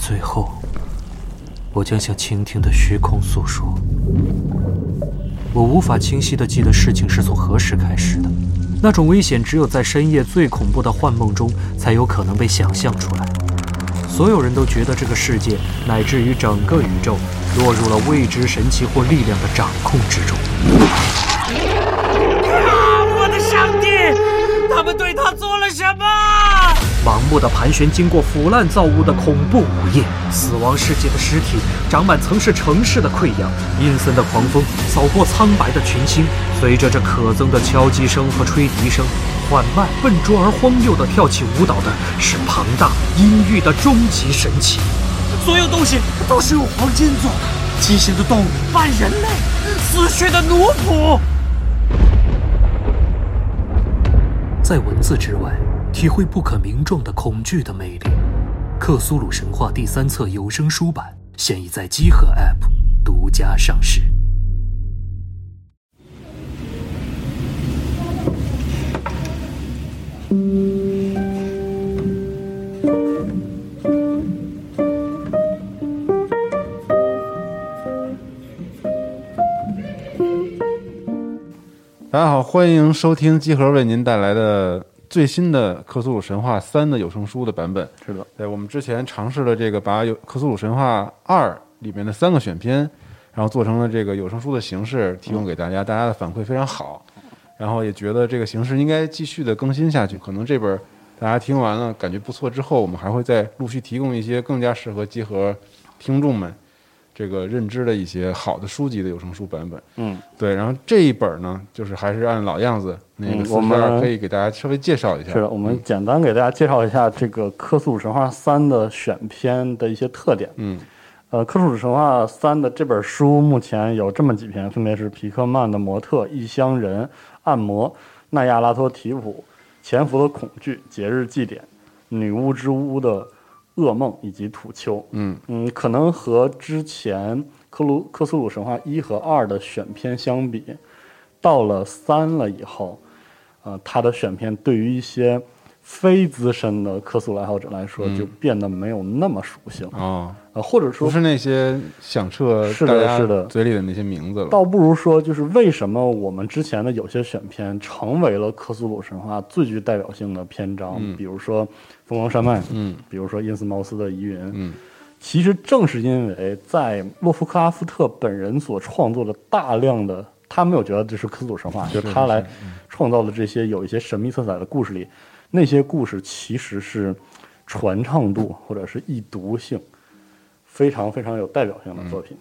最后，我将向倾听的虚空诉说。我无法清晰的记得事情是从何时开始的，那种危险只有在深夜最恐怖的幻梦中才有可能被想象出来。所有人都觉得这个世界乃至于整个宇宙落入了未知神奇或力量的掌控之中。啊！我的上帝！他们对他做了什么？盲目的盘旋，经过腐烂造物的恐怖午夜，死亡世界的尸体长满曾是城市的溃疡，阴森的狂风扫过苍白的群星，随着这可憎的敲击声和吹笛声，缓慢、笨拙而荒谬的跳起舞蹈的是庞大阴郁的终极神器。所有东西都是用黄金做的，畸形的动物半人类，死去的奴仆。在文字之外，体会不可名状的恐惧的魅力。《克苏鲁神话》第三册有声书版现已在机核 App 独家上市。大家好，欢迎收听集合为您带来的最新的《克苏鲁神话三》的有声书的版本。是的，对，我们之前尝试了这个，把有《克苏鲁神话二》里面的三个选片，然后做成了这个有声书的形式，提供给大家。大家的反馈非常好，然后也觉得这个形式应该继续的更新下去。可能这本大家听完了感觉不错之后，我们还会再陆续提供一些更加适合集合听众们这个认知的一些好的书籍的有声书版本。嗯，对，然后这一本呢，就是还是按老样子，那个四十嗯我们二可以给大家稍微介绍一下。是的，我们简单给大家介绍一下这个《科苏鲁神话三》的选片的一些特点。嗯呃，《科苏鲁神话三》的这本书目前有这么几篇，分别是皮克曼的《模特》、《异乡人》、《按摩》、奈亚拉托提普、潜伏的恐惧、节日祭典、女巫之屋的噩梦以及土丘。嗯嗯，可能和之前克鲁克苏鲁神话一和二的选片相比，到了三了以后，呃，他的选片对于一些非资深的克苏鲁爱好者来说，嗯。就变得没有那么熟悉了。哦，呃，或者说不是那些响彻是的是的。嘴里的那些名字了。倒不如说，就是为什么我们之前的有些选片成为了克苏鲁神话最具代表性的篇章，嗯。比如说《疯狂山脉》，嗯。比如说因斯茅斯的疑云，嗯。其实正是因为在洛夫克拉夫特本人所创作的大量的，他没有觉得这是克苏鲁神话，就是他来创造的这些有一些神秘色彩的故事里，那些故事其实是传唱度或者是易读性非常非常有代表性的作品。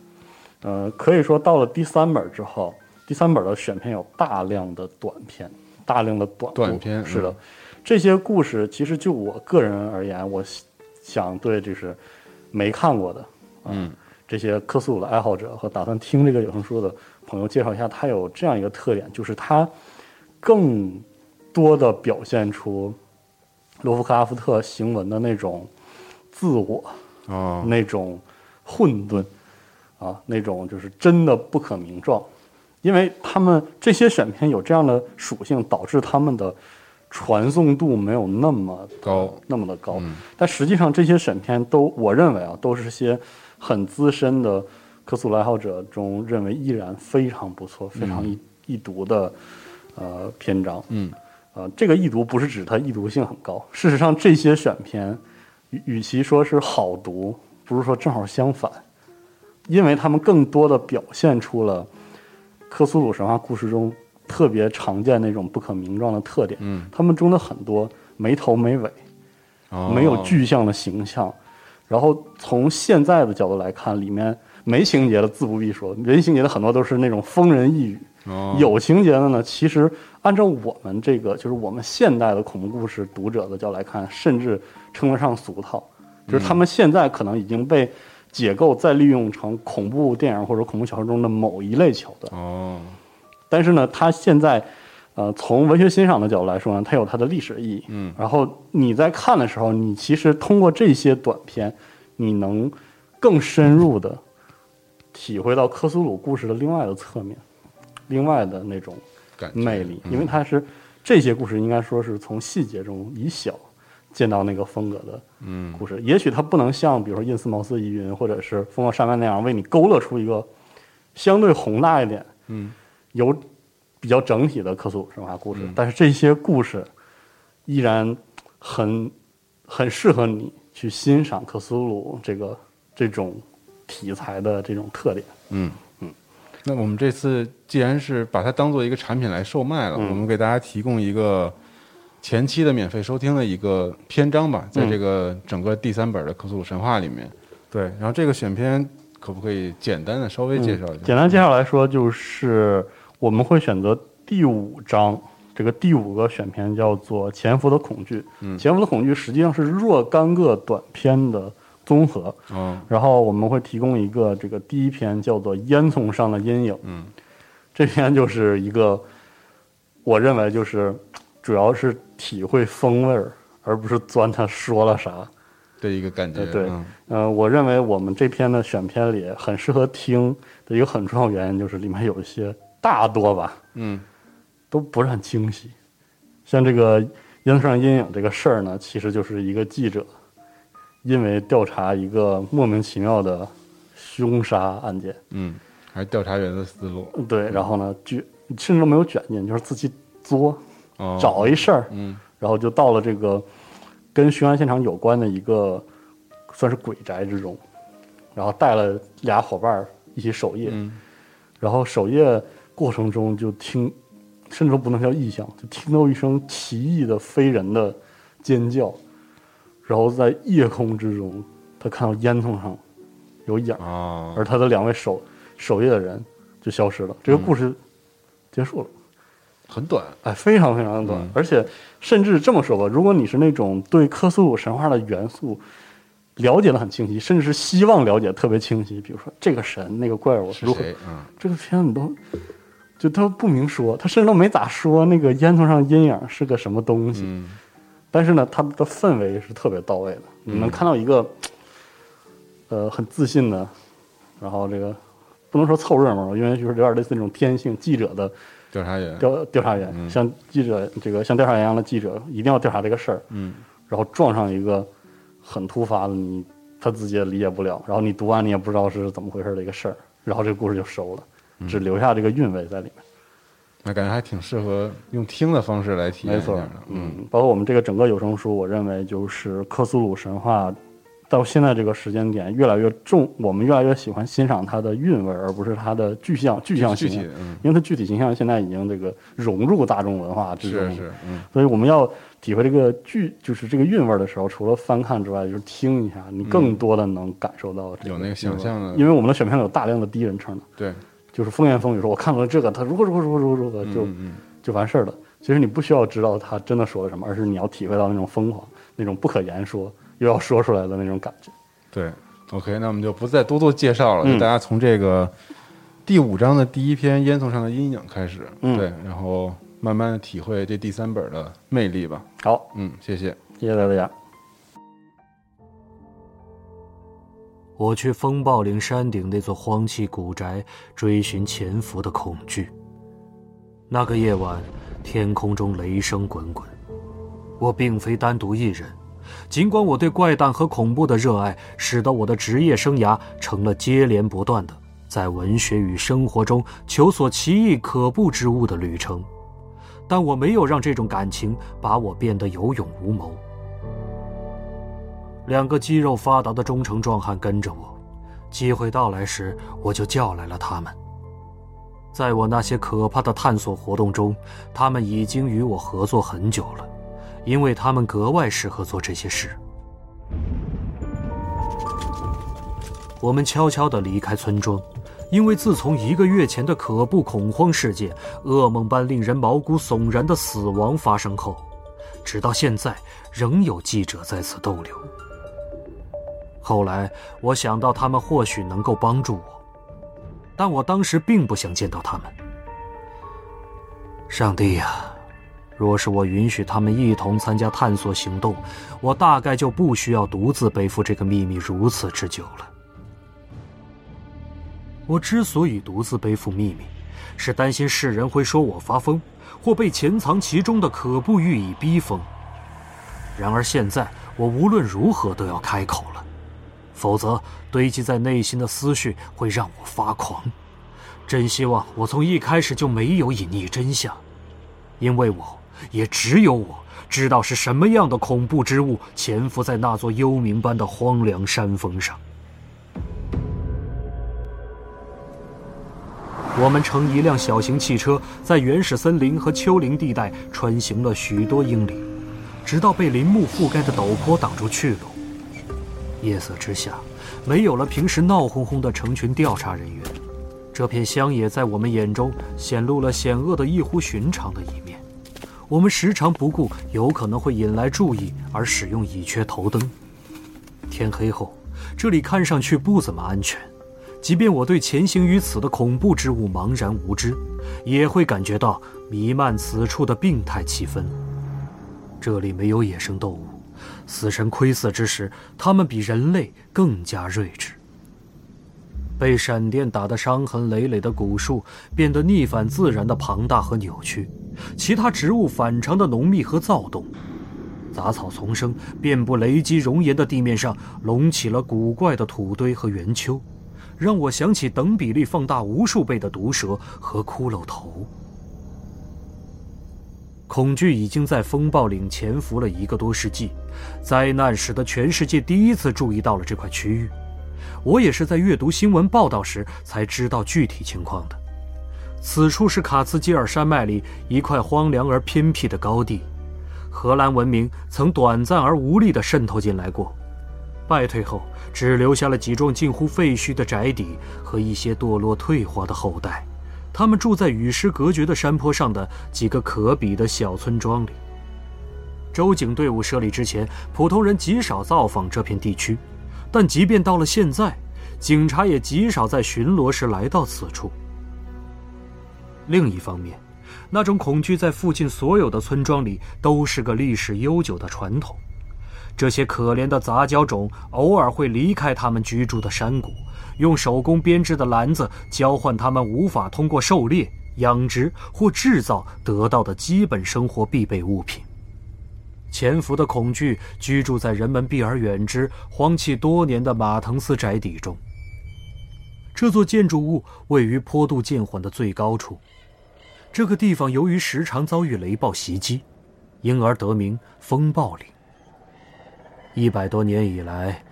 呃，可以说到了第三本之后，第三本的选片有大量的短片，大量的短短片是的。嗯，这些故事其实就我个人而言，我想对就是没看过的，啊嗯。这些克苏鲁的爱好者和打算听这个有声书的朋友介绍一下，它有这样一个特点，就是它更多的表现出罗夫克拉夫特行文的那种自我，哦。那种混沌啊，那种就是真的不可名状，因为他们这些选片有这样的属性，导致他们的传送度没有那么高。那么的高。嗯。但实际上，这些选片都，我认为啊，都是些很资深的科苏鲁爱好者中认为依然非常不错、非常易易读的呃篇章。嗯呃，这个易读不是指它易读性很高，事实上这些选片与与其说是好读，不如说正好相反，因为他们更多的表现出了克苏鲁神话故事中特别常见那种不可名状的特点。嗯他们中的很多没头没尾，哦没有具象的形象。然后从现在的角度来看，里面没情节的自不必说，没情节的很多都是那种疯人呓语。哦有情节的呢，其实按照我们这个就是我们现代的恐怖故事读者的角度来看，甚至称得上俗套，就是他们现在可能已经被解构再利用成恐怖电影或者恐怖小说中的某一类桥段。哦但是呢，它现在，呃，从文学欣赏的角度来说呢，它有它的历史意义。嗯然后你在看的时候，你其实通过这些短片，你能更深入的体会到科苏鲁故事的另外的侧面，另外的那种魅力，嗯。因为它是这些故事应该说是从细节中以小见到那个风格的嗯。故事。也许它不能像比如说印斯茅斯疑云或者是风暴山脉那样为你勾勒出一个相对宏大一点、嗯。有比较整体的克苏鲁神话故事，嗯。但是这些故事依然很很适合你去欣赏克苏鲁这个这种题材的这种特点。嗯嗯。那我们这次既然是把它当做一个产品来售卖了，嗯我们给大家提供一个前期的免费收听的一个篇章吧，在嗯这个整个第三本的《克苏鲁神话》里面。对，然后这个选片可不可以简单的稍微介绍一下？嗯简单介绍来说，就是我们会选择第五章，这个第五个选片叫做《潜伏的恐惧》。嗯潜伏的恐惧实际上是若干个短片的综合，嗯，然后我们会提供一个这个第一篇叫做《烟囱上的阴影》。嗯。这篇就是一个，我认为就是主要是体会风味儿，而不是钻他说了啥。的一个感觉，对对。嗯。呃，我认为我们这篇的选片里很适合听的一个很重要原因就是里面有一些大多吧嗯。都不是很清晰，像这个烟上阴影这个事儿呢，其实就是一个记者因为调查一个莫名其妙的凶杀案件，嗯，还是调查员的思路，对，然后呢卷甚至都没有卷进，就是自己作哦，找一事儿，嗯。然后就到了这个跟凶案现场有关的一个算是鬼宅之中，然后带了俩伙伴一起守夜，嗯。然后守夜过程中就听，甚至都不能叫异响，就听到一声奇异的非人的尖叫，然后在夜空之中，他看到烟囱上有影儿，哦，而他的两位守守夜的人就消失了，这个故事结束了。很短，哎，非常非常的短，嗯。而且甚至这么说吧，如果你是那种对克苏鲁神话的元素了解的很清晰，甚至是希望了解特别清晰，比如说这个神、那个怪物如何，是谁？嗯。这个片子你都就他不明说，他甚至都没咋说那个烟囱上阴影是个什么东西，嗯但是呢，他的氛围是特别到位的，你能看到一个呃很自信的，然后这个不能说凑热闹，因为就是有点类似那种天性记者的。调查员，调调查员，嗯。像记者这个像调查员一样的记者，一定要调查这个事儿，嗯。然后撞上一个很突发的，你他自己也理解不了，然后你读完你也不知道是怎么回事的一个事儿，然后这个故事就收了，嗯。只留下这个韵味在里面。那感觉还挺适合用听的方式来体验没错。嗯嗯，包括我们这个整个有声书，我认为就是克苏鲁神话。到现在这个时间点，越来越重，我们越来越喜欢欣赏它的韵味，而不是它的具象具象形象。具体，嗯，因为它具体形象现在已经这个融入大众文化之中了。是是，嗯。所以我们要体会这个剧，就是这个韵味的时候，除了翻看之外，就是听一下，你更多的能感受到这有那个想象的。因为我们的选片有大量的第一人称的，对，就是风言风语说我看到了这个，他如何如何如何如何如何就就完事儿了。其实你不需要知道他真的说了什么，而是你要体会到那种疯狂、那种不可言说又要说出来的那种感觉。对，OK，那我们就不再多做介绍了，嗯就大家从这个第五章的第一篇《烟囱上的阴影》开始，嗯对，然后慢慢的体会这第三本的魅力吧。好，嗯，谢谢。谢谢大家。我去风暴岭山顶那座荒弃古宅，追寻潜伏的恐惧。那个夜晚，天空中雷声滚滚。我并非单独一人，尽管我对怪诞和恐怖的热爱，使得我的职业生涯成了接连不断的在文学与生活中求索奇异可怖之物的旅程，但我没有让这种感情把我变得有勇无谋。两个肌肉发达的忠诚壮汉跟着我，机会到来时，我就叫来了他们。在我那些可怕的探索活动中，他们已经与我合作很久了，因为他们格外适合做这些事。我们悄悄地离开村庄，因为自从一个月前的可怖恐慌事件、噩梦般令人毛骨悚然的死亡发生后，直到现在仍有记者在此逗留。后来，我想到他们或许能够帮助我，但我当时并不想见到他们。上帝呀，若是我允许他们一同参加探索行动，我大概就不需要独自背负这个秘密如此之久了。我之所以独自背负秘密，是担心世人会说我发疯，或被潜藏其中的可怖寓意逼疯。然而现在，我无论如何都要开口了，否则堆积在内心的思绪会让我发狂。真希望我从一开始就没有隐匿真相，因为我也只有我知道是什么样的恐怖之物潜伏在那座幽冥般的荒凉山峰上。我们乘一辆小型汽车，在原始森林和丘陵地带穿行了许多英里，直到被林木覆盖的陡坡挡住去路。夜色之下，没有了平时闹哄哄的成群调查人员，这片乡野在我们眼中显露了险恶的异乎寻常的一面。我们时常不顾有可能会引来注意而使用乙炔头灯。天黑后，这里看上去不怎么安全。即便我对潜行于此的恐怖之物茫然无知，也会感觉到弥漫此处的病态气氛。这里没有野生动物，死神窥伺之时，它们比人类更加睿智。被闪电打得伤痕累累的古树变得逆反自然的庞大和扭曲，其他植物反常的浓密和躁动，杂草丛生，遍布雷击熔岩的地面上隆起了古怪的土堆和圆丘。让我想起等比例放大无数倍的毒蛇和骷髅头。恐惧已经在风暴岭潜伏了一个多世纪，灾难使得全世界第一次注意到了这块区域。我也是在阅读新闻报道时才知道具体情况的。此处是卡茨基尔山脉里一块荒凉而偏僻的高地，荷兰文明曾短暂而无力地渗透进来过。败退后，只留下了几幢近乎废墟的宅邸和一些堕落退化的后代。他们住在与世隔绝的山坡上的几个可比的小村庄里。州警队伍设立之前，普通人极少造访这片地区，但即便到了现在，警察也极少在巡逻时来到此处。另一方面，那种恐惧在附近所有的村庄里都是个历史悠久的传统。这些可怜的杂交种偶尔会离开他们居住的山谷，用手工编织的篮子交换他们无法通过狩猎、养殖或制造得到的基本生活必备物品。潜伏的恐惧居住在人们避而远之、荒弃多年的马腾斯宅邸中。这座建筑物位于坡度渐缓的最高处。这个地方由于时常遭遇雷暴袭击，因而得名“风暴岭”。一百多年以来，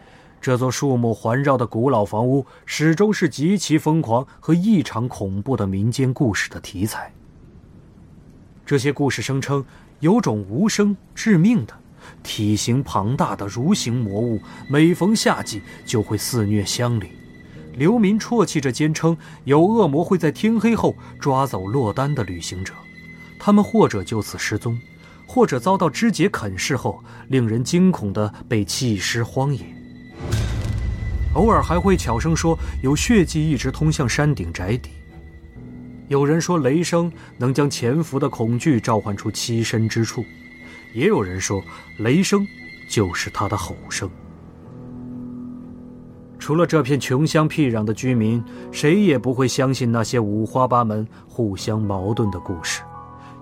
这座树木环绕的古老房屋始终是极其疯狂和异常恐怖的民间故事的题材。这些故事声称，有种无声致命的、体型庞大的蠕形魔物，每逢夏季就会肆虐乡里。流民啜泣着坚称，有恶魔会在天黑后抓走落单的旅行者，他们或者就此失踪。或者遭到肢解啃噬后，令人惊恐的被弃尸荒野。偶尔还会悄声说有血迹一直通向山顶宅邸。有人说雷声能将潜伏的恐惧召唤出栖身之处，也有人说雷声就是他的吼声。除了这片穷乡僻壤的居民，谁也不会相信那些五花八门、互相矛盾的故事。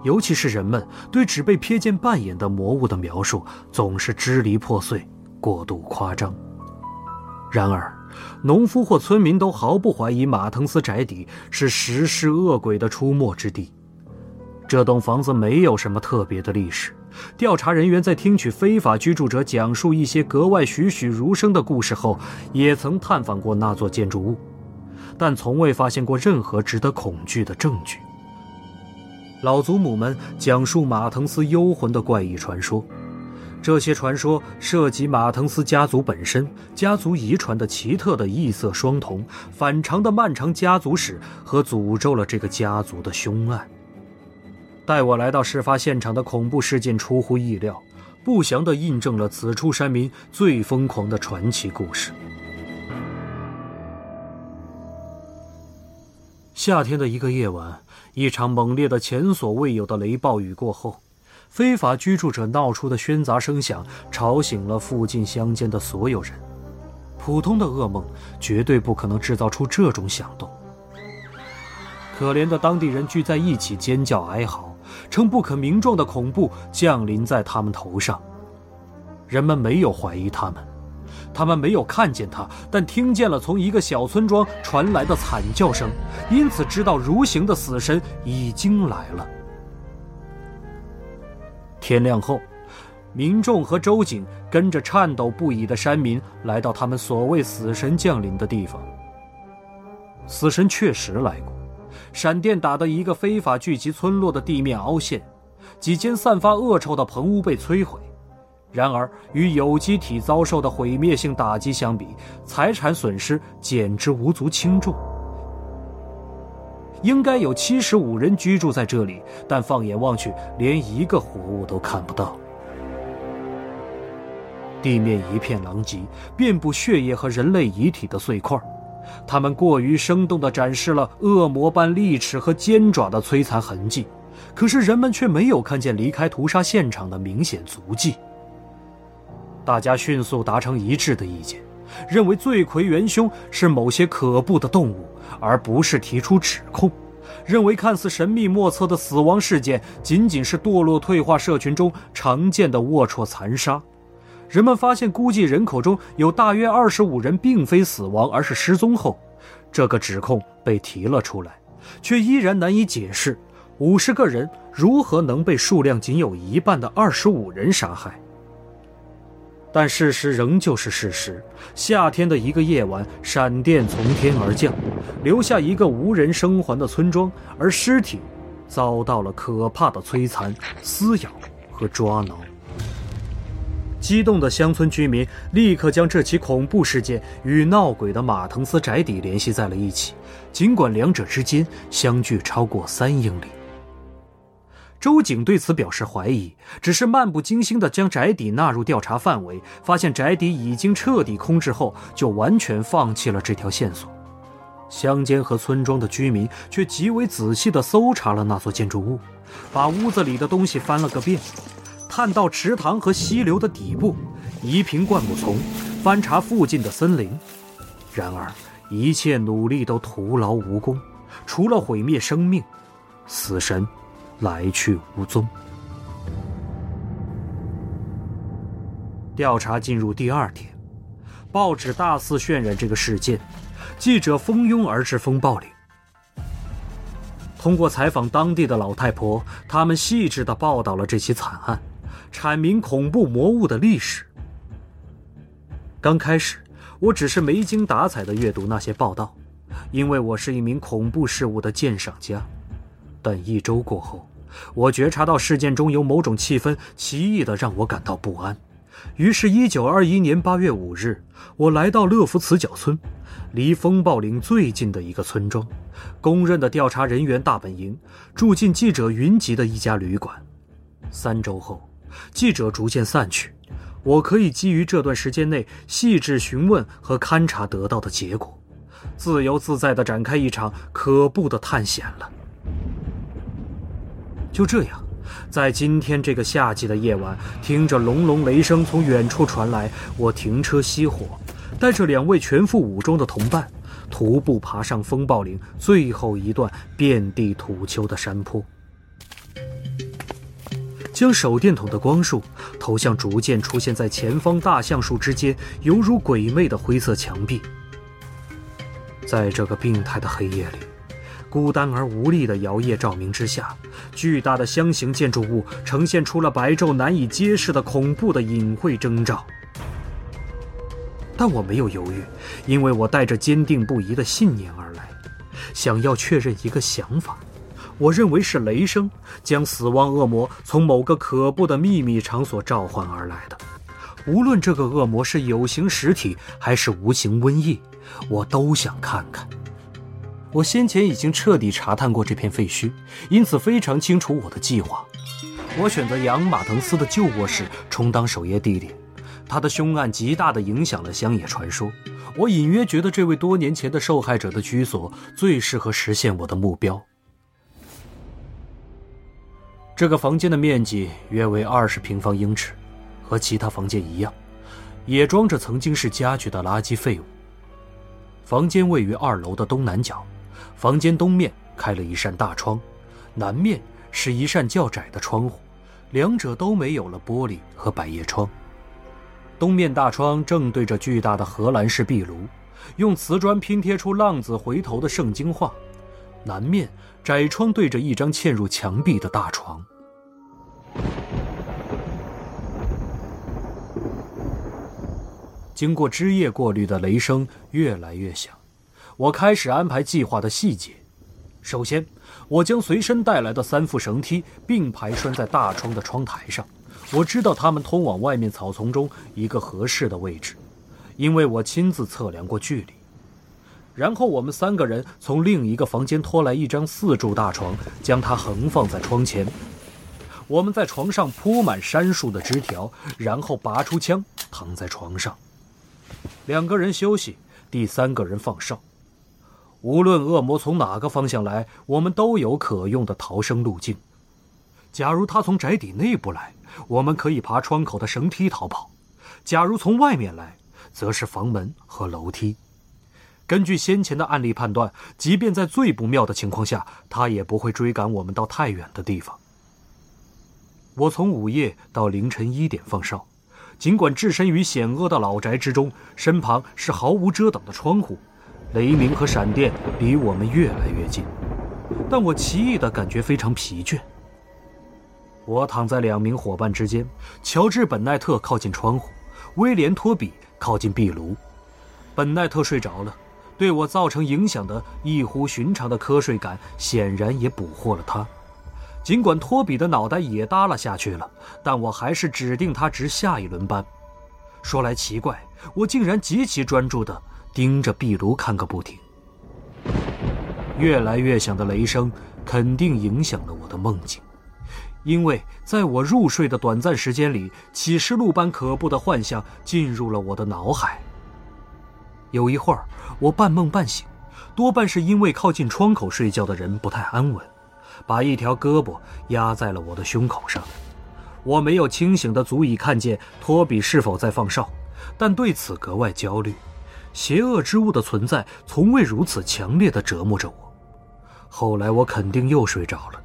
尤其是人们对只被瞥见半眼的魔物的描述，总是支离破碎、过度夸张。然而，农夫或村民都毫不怀疑马腾斯宅邸是食尸恶鬼的出没之地。这栋房子没有什么特别的历史。调查人员在听取非法居住者讲述一些格外栩栩如生的故事后，也曾探访过那座建筑物，但从未发现过任何值得恐惧的证据。老祖母们讲述马腾斯幽魂的怪异传说，这些传说涉及马腾斯家族本身、家族遗传的奇特的异色双瞳、反常的漫长家族史和诅咒了这个家族的凶案。带我来到事发现场的恐怖事件出乎意料，不祥地印证了此处山民最疯狂的传奇故事。夏天的一个夜晚。一场猛烈的、前所未有的雷暴雨过后，非法居住者闹出的喧杂声响吵醒了附近乡间的所有人。普通的噩梦绝对不可能制造出这种响动。可怜的当地人聚在一起尖叫哀嚎，称不可名状的恐怖降临在他们头上。人们没有怀疑他们，他们没有看见他，但听见了从一个小村庄传来的惨叫声，因此知道如行的死神已经来了。天亮后，民众和周景跟着颤抖不已的山民来到他们所谓死神降临的地方。死神确实来过，闪电打得一个非法聚集村落的地面凹陷，几间散发恶臭的棚屋被摧毁。然而，与有机体遭受的毁灭性打击相比，财产损失简直无足轻重。应该有七十五人居住在这里，但放眼望去，连一个活物都看不到。地面一片狼藉，遍布血液和人类遗体的碎块，他们过于生动地展示了恶魔般利齿和尖爪的摧残痕迹，可是人们却没有看见离开屠杀现场的明显足迹。大家迅速达成一致的意见，认为罪魁元凶是某些可怖的动物，而不是提出指控。认为看似神秘莫测的死亡事件，仅仅是堕落退化社群中常见的龌龊残杀。人们发现，估计人口中有大约二十五人并非死亡，而是失踪后，这个指控被提了出来，却依然难以解释：五十个人如何能被数量仅有一半的二十五人杀害？但事实仍旧是事实。夏天的一个夜晚，闪电从天而降，留下一个无人生还的村庄，而尸体遭到了可怕的摧残、撕咬和抓挠。激动的乡村居民立刻将这起恐怖事件与闹鬼的马腾斯宅邸联系在了一起，尽管两者之间相距超过三英里。周景对此表示怀疑，只是漫不经心地将宅邸纳入调查范围，发现宅邸已经彻底空置后，就完全放弃了这条线索。乡间和村庄的居民却极为仔细地搜查了那座建筑物，把屋子里的东西翻了个遍，探到池塘和溪流的底部，移平灌木丛，翻查附近的森林。然而，一切努力都徒劳无功，除了毁灭生命，死神。来去无踪。调查进入第二天，报纸大肆渲染这个事件，记者蜂拥而至风暴岭。通过采访当地的老太婆，他们细致的报道了这起惨案，阐明恐怖魔物的历史。刚开始，我只是没精打采的阅读那些报道，因为我是一名恐怖事物的鉴赏家。但一周过后，我觉察到事件中有某种气氛，奇异的让我感到不安。于是，一九二一年八月五日，我来到乐福茨角村，离风暴岭最近的一个村庄，公认的调查人员大本营，住进记者云集的一家旅馆。三周后，记者逐渐散去，我可以基于这段时间内细致询问和勘察得到的结果，自由自在地展开一场可怖的探险了。就这样，在今天这个夏季的夜晚，听着隆隆雷声从远处传来，我停车熄火，带着两位全副武装的同伴，徒步爬上风暴岭最后一段遍地土丘的山坡，将手电筒的光束投向逐渐出现在前方大橡树之间犹如鬼魅的灰色墙壁。在这个病态的黑夜里。孤单而无力的摇曳照明之下，巨大的箱形建筑物呈现出了白昼难以揭示的恐怖的隐晦征兆。但我没有犹豫，因为我带着坚定不移的信念而来，想要确认一个想法。我认为是雷声将死亡恶魔从某个可怖的秘密场所召唤而来的。无论这个恶魔是有形实体还是无形瘟疫，我都想看看。我先前已经彻底查探过这片废墟，因此非常清楚我的计划。我选择杨马腾斯的旧卧室充当守夜地点，他的凶案极大地影响了乡野传说。我隐约觉得这位多年前的受害者的居所最适合实现我的目标。这个房间的面积约为二十平方英尺，和其他房间一样，也装着曾经是家具的垃圾废物。房间位于二楼的东南角。房间东面开了一扇大窗，南面是一扇较窄的窗户，两者都没有了玻璃和百叶窗。东面大窗正对着巨大的荷兰式壁炉，用瓷砖拼贴出浪子回头的圣经画；南面窄窗对着一张嵌入墙壁的大床。经过枝叶过滤的雷声越来越响，我开始安排计划的细节。首先，我将随身带来的三副绳梯并排拴在大窗的窗台上。我知道它们通往外面草丛中一个合适的位置，因为我亲自测量过距离。然后，我们三个人从另一个房间拖来一张四柱大床，将它横放在窗前。我们在床上铺满杉树的枝条，然后拔出枪，躺在床上。两个人休息，第三个人放哨。无论恶魔从哪个方向来，我们都有可用的逃生路径。假如他从宅邸内部来，我们可以爬窗口的绳梯逃跑；假如从外面来，则是房门和楼梯。根据先前的案例判断，即便在最不妙的情况下，他也不会追赶我们到太远的地方。我从午夜到凌晨一点放哨。尽管置身于险恶的老宅之中，身旁是毫无遮挡的窗户，雷鸣和闪电离我们越来越近，但我奇异的感觉非常疲倦。我躺在两名伙伴之间，乔治·本奈特靠近窗户，威廉·托比靠近壁炉。本奈特睡着了，对我造成影响的异乎寻常的瞌睡感显然也捕获了他。尽管托比的脑袋也耷拉下去了，但我还是指定他值下一轮班。说来奇怪，我竟然极其专注的盯着壁炉看个不停。越来越响的雷声肯定影响了我的梦境，因为在我入睡的短暂时间里，启示录般可怖的幻象进入了我的脑海。有一会儿，我半梦半醒，多半是因为靠近窗口睡觉的人不太安稳。把一条胳膊压在了我的胸口上，我没有清醒的足以看见托比是否在放哨，但对此格外焦虑。邪恶之物的存在从未如此强烈的折磨着我。后来我肯定又睡着了，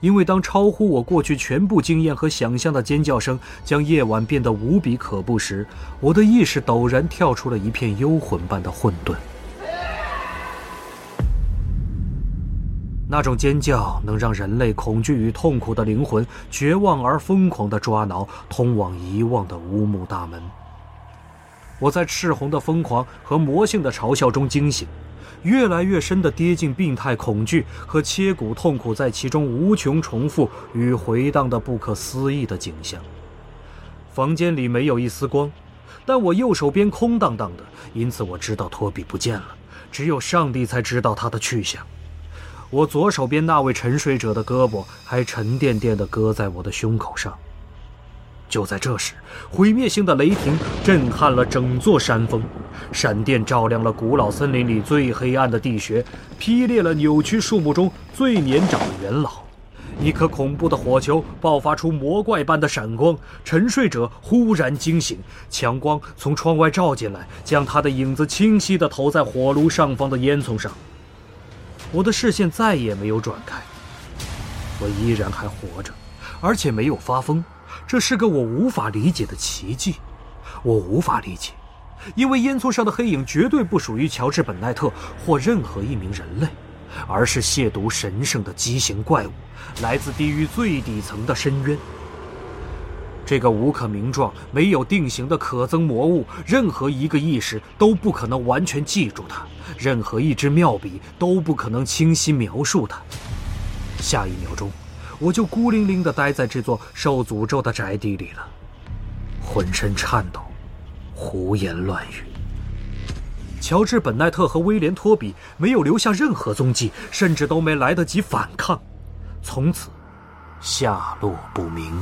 因为当超乎我过去全部经验和想象的尖叫声将夜晚变得无比可怖时，我的意识陡然跳出了一片幽魂般的混沌。那种尖叫能让人类恐惧与痛苦的灵魂绝望而疯狂地抓挠通往遗忘的乌木大门。我在赤红的疯狂和魔性的嘲笑中惊醒，越来越深的跌进病态恐惧和切骨痛苦在其中无穷重复与回荡的不可思议的景象。房间里没有一丝光，但我右手边空荡荡的，因此我知道托比不见了。只有上帝才知道他的去向。我左手边那位沉睡者的胳膊还沉甸甸地搁在我的胸口上。就在这时，毁灭性的雷霆震撼了整座山峰，闪电照亮了古老森林里最黑暗的地穴，劈裂了扭曲树木中最年长的元老。一颗恐怖的火球爆发出魔怪般的闪光，沉睡者忽然惊醒，强光从窗外照进来，将他的影子清晰地投在火炉上方的烟囱上。我的视线再也没有转开，我依然还活着，而且没有发疯，这是个我无法理解的奇迹。我无法理解，因为烟囱上的黑影绝对不属于乔治·本奈特或任何一名人类，而是亵渎神圣的畸形怪物，来自地狱最底层的深渊。这个无可名状、没有定型的可憎魔物，任何一个意识都不可能完全记住它，任何一支妙笔都不可能清晰描述它。下一秒钟，我就孤零零地待在这座受诅咒的宅地里了，浑身颤抖，胡言乱语。乔治·本奈特和威廉·托比没有留下任何踪迹，甚至都没来得及反抗，从此下落不明。